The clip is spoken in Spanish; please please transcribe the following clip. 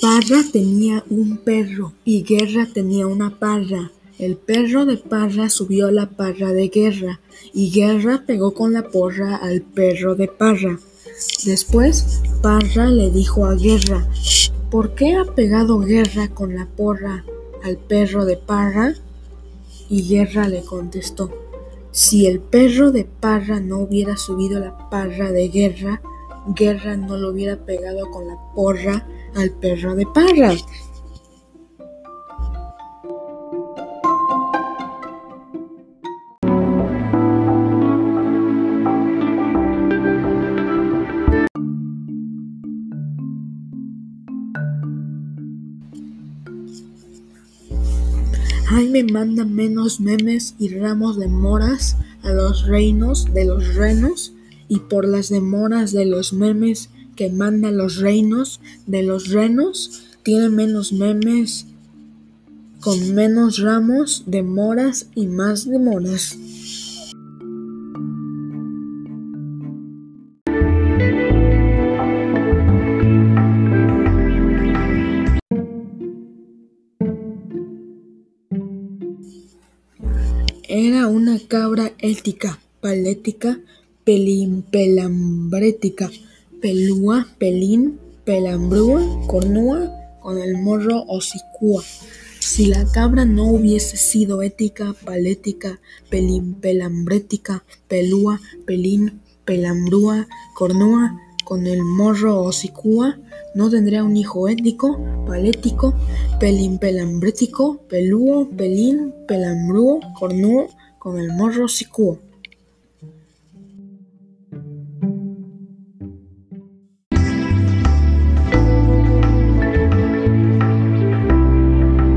Parra tenía un perro y Guerra tenía una parra. El perro de Parra subió a la parra de Guerra y Guerra pegó con la porra al perro de Parra. Después Parra le dijo a Guerra, ¿por qué ha pegado Guerra con la porra al perro de Parra? Y Guerra le contestó, si el perro de Parra no hubiera subido la parra de Guerra, Guerra no lo hubiera pegado con la porra al perro de Parra. Jaime manda menos memes y ramos de moras a los reinos de los renos y por las demoras de los memes que manda los reinos de los renos tiene menos memes con menos ramos de moras y más demoras. Era una cabra ética, palética, pelimpelambrética, pelúa, pelín, pelambrúa, cornúa, con el morro hocicúa. Si la cabra no hubiese sido ética, palética, pelimpelambrética, pelúa, pelín, pelambrúa, cornúa, con el morro hocicúa, no tendría un hijo ético, palético, pelimpelambrético, pelúo, pelín, pelambrúo, cornúo, con el morro hocicúa.